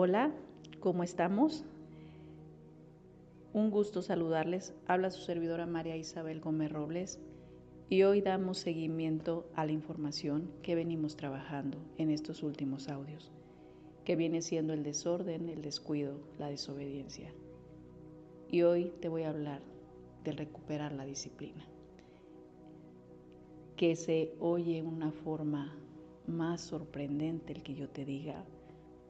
Hola, ¿cómo estamos? Un gusto saludarles. Habla su servidora María Isabel Gómez Robles y hoy damos seguimiento a la información que venimos trabajando en estos últimos audios, que viene siendo el desorden, el descuido, la desobediencia. Y hoy te voy a hablar de recuperar la disciplina, que se oye una forma más sorprendente el que yo te diga,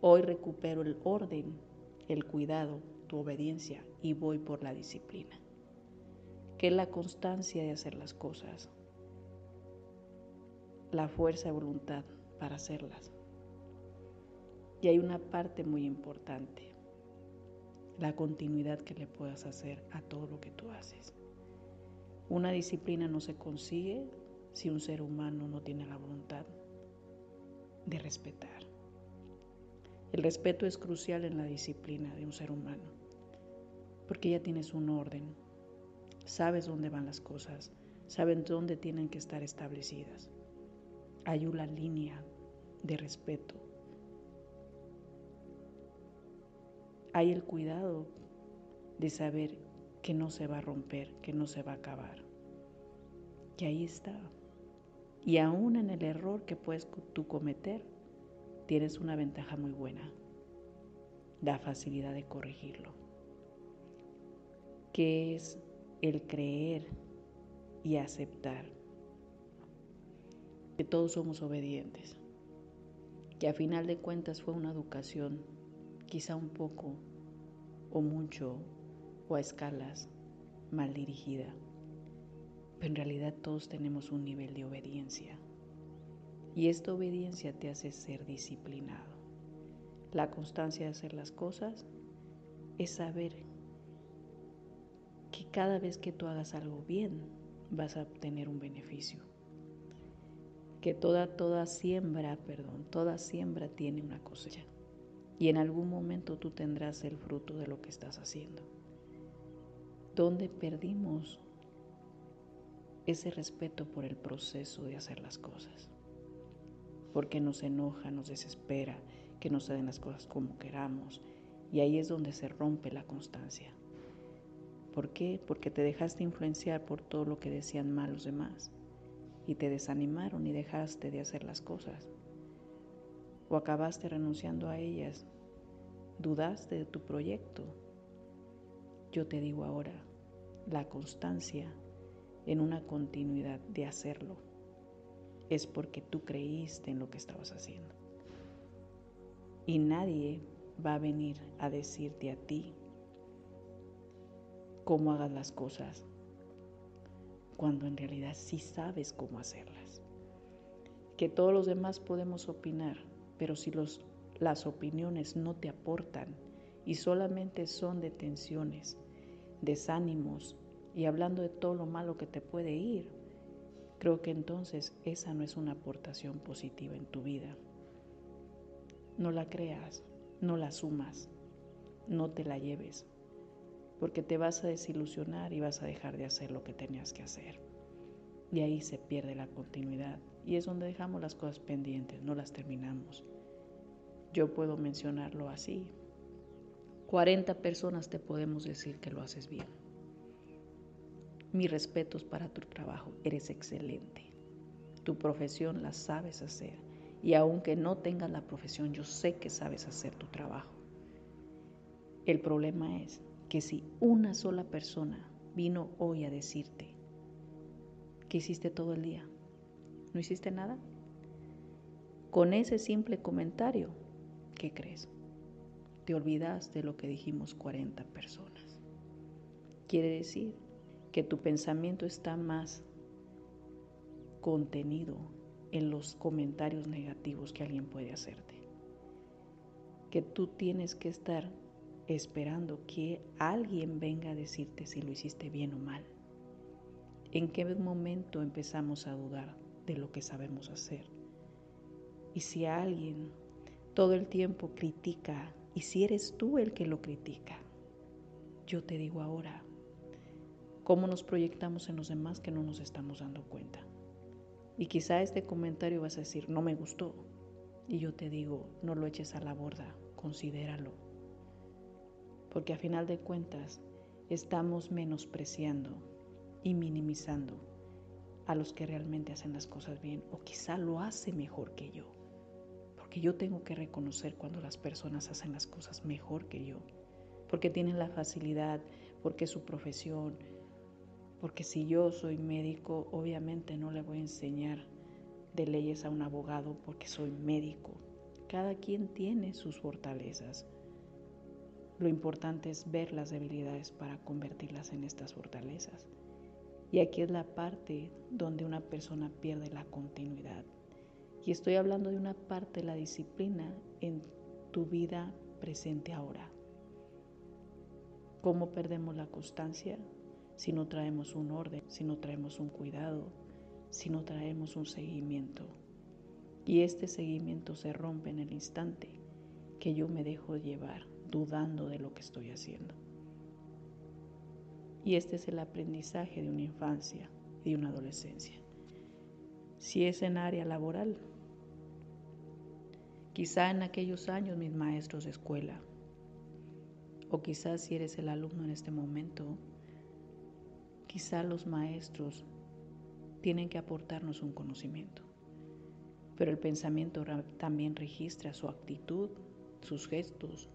Hoy recupero el orden, el cuidado, tu obediencia y voy por la disciplina, que es la constancia de hacer las cosas, la fuerza de voluntad para hacerlas. Y hay una parte muy importante, la continuidad que le puedas hacer a todo lo que tú haces. Una disciplina no se consigue si un ser humano no tiene la voluntad de respetar. El respeto es crucial en la disciplina de un ser humano, porque ya tienes un orden, sabes dónde van las cosas, sabes dónde tienen que estar establecidas. Hay una línea de respeto. Hay el cuidado de saber que no se va a romper, que no se va a acabar. Que ahí está. Y aún en el error que puedes tú cometer, tienes una ventaja muy buena, la facilidad de corregirlo, que es el creer y aceptar que todos somos obedientes, que a final de cuentas fue una educación quizá un poco o mucho o a escalas mal dirigida, pero en realidad todos tenemos un nivel de obediencia y esta obediencia te hace ser disciplinado. La constancia de hacer las cosas es saber que cada vez que tú hagas algo bien vas a obtener un beneficio. Que toda, toda siembra, perdón, toda siembra tiene una cosecha. Y en algún momento tú tendrás el fruto de lo que estás haciendo. ¿Dónde perdimos ese respeto por el proceso de hacer las cosas? Porque nos enoja, nos desespera, que no se den las cosas como queramos. Y ahí es donde se rompe la constancia. ¿Por qué? Porque te dejaste influenciar por todo lo que decían mal los demás y te desanimaron y dejaste de hacer las cosas. O acabaste renunciando a ellas, dudaste de tu proyecto. Yo te digo ahora, la constancia en una continuidad de hacerlo es porque tú creíste en lo que estabas haciendo. Y nadie va a venir a decirte a ti cómo hagas las cosas, cuando en realidad sí sabes cómo hacerlas. Que todos los demás podemos opinar, pero si las opiniones no te aportan y solamente son detenciones, desánimos y hablando de todo lo malo que te puede ir, creo que entonces esa no es una aportación positiva en tu vida. No la creas, no la sumas, no te la lleves, porque te vas a desilusionar y vas a dejar de hacer lo que tenías que hacer. Y ahí se pierde la continuidad y es donde dejamos las cosas pendientes, no las terminamos. Yo puedo mencionarlo así. 40 personas te podemos decir que lo haces bien. Mis respetos para tu trabajo, eres excelente. Tu profesión la sabes hacer y aunque no tengas la profesión, yo sé que sabes hacer tu trabajo. El problema es que si una sola persona vino hoy a decirte que hiciste todo el día, ¿no hiciste nada? Con ese simple comentario, ¿qué crees? Te olvidas de lo que dijimos 40 personas. Quiere decir que tu pensamiento está más contenido en los comentarios negativos que alguien puede hacerte. Que tú tienes que estar esperando que alguien venga a decirte si lo hiciste bien o mal. ¿En qué momento empezamos a dudar de lo que sabemos hacer? Y si alguien todo el tiempo critica, y si eres tú el que lo critica, yo te digo ahora, ¿cómo nos proyectamos en los demás que no nos estamos dando cuenta? Y quizá este comentario vas a decir, no me gustó. Y yo te digo, no lo eches a la borda, considéralo. Porque a final de cuentas estamos menospreciando y minimizando a los que realmente hacen las cosas bien o quizá lo hace mejor que yo. Porque yo tengo que reconocer cuando las personas hacen las cosas mejor que yo. Porque tienen la facilidad, porque es su profesión, porque si yo soy médico, obviamente no le voy a enseñar de leyes a un abogado porque soy médico. Cada quien tiene sus fortalezas. Lo importante es ver las debilidades para convertirlas en estas fortalezas. Y aquí es la parte donde una persona pierde la continuidad. Y estoy hablando de una parte de la disciplina en tu vida presente ahora. ¿Cómo perdemos la constancia? Si no traemos un orden, si no traemos un cuidado, si no traemos un seguimiento. Y este seguimiento se rompe en el instante que yo me dejo llevar dudando de lo que estoy haciendo. Y este es el aprendizaje de una infancia y de una adolescencia. Si es en área laboral, quizá en aquellos años mis maestros de escuela, o quizás si eres el alumno en este momento, Quizá los maestros tienen que aportarnos un conocimiento, pero el pensamiento también registra su actitud, sus gestos,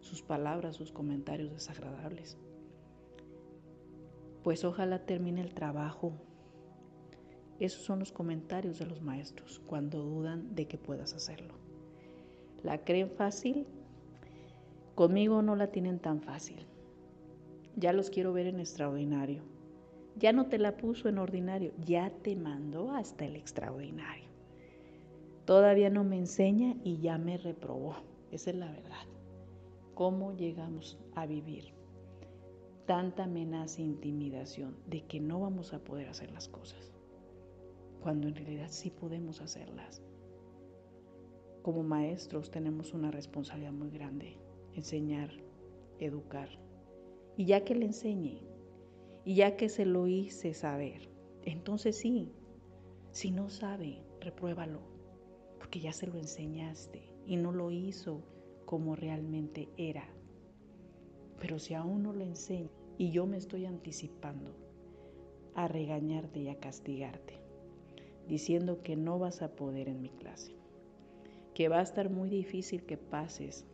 sus palabras, sus comentarios desagradables. Pues ojalá termine el trabajo. Esos son los comentarios de los maestros cuando dudan de que puedas hacerlo. ¿La creen fácil? Conmigo no la tienen tan fácil. Ya los quiero ver en extraordinario ya no te la puso en ordinario, ya te mandó hasta el extraordinario. Todavía no me enseña y ya me reprobó. Esa es la verdad. ¿Cómo llegamos a vivir tanta amenaza e intimidación de que no vamos a poder hacer las cosas? Cuando en realidad sí podemos hacerlas. Como maestros tenemos una responsabilidad muy grande, enseñar, educar. Y ya que le enseñe, y ya que se lo hice saber, entonces sí, si no sabe, repruébalo, porque ya se lo enseñaste y no lo hizo como realmente era. Pero si aún no lo enseño y yo me estoy anticipando a regañarte y a castigarte, diciendo que no vas a poder en mi clase, que va a estar muy difícil que pases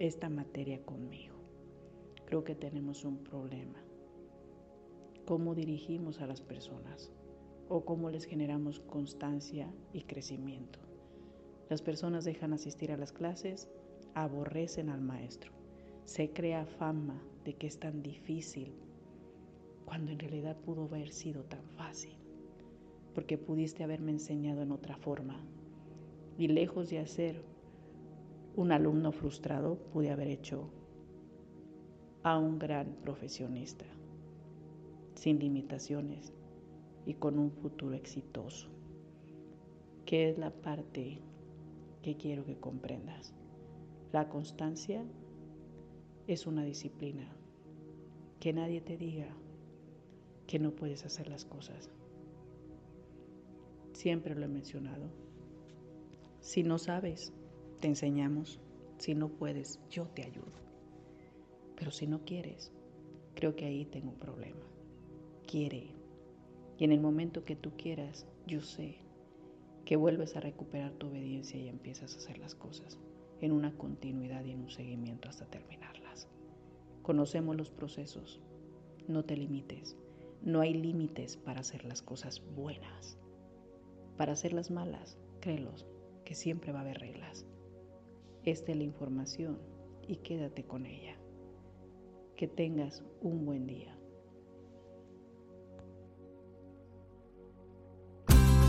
esta materia conmigo, creo que tenemos un problema cómo dirigimos a las personas o cómo les generamos constancia y crecimiento. Las personas dejan asistir a las clases, aborrecen al maestro, se crea fama de que es tan difícil cuando en realidad pudo haber sido tan fácil, porque pudiste haberme enseñado en otra forma. Y lejos de hacer un alumno frustrado, pude haber hecho a un gran profesionista sin limitaciones y con un futuro exitoso. ¿Qué es la parte que quiero que comprendas? La constancia es una disciplina. Que nadie te diga que no puedes hacer las cosas. Siempre lo he mencionado. Si no sabes, te enseñamos. Si no puedes, yo te ayudo. Pero si no quieres, creo que ahí tengo un problema quiere. Y en el momento que tú quieras, yo sé que vuelves a recuperar tu obediencia y empiezas a hacer las cosas en una continuidad y en un seguimiento hasta terminarlas. Conocemos los procesos, no te limites, no hay límites para hacer las cosas buenas. Para hacerlas malas, créelos, que siempre va a haber reglas. Esta es la información y quédate con ella. Que tengas un buen día.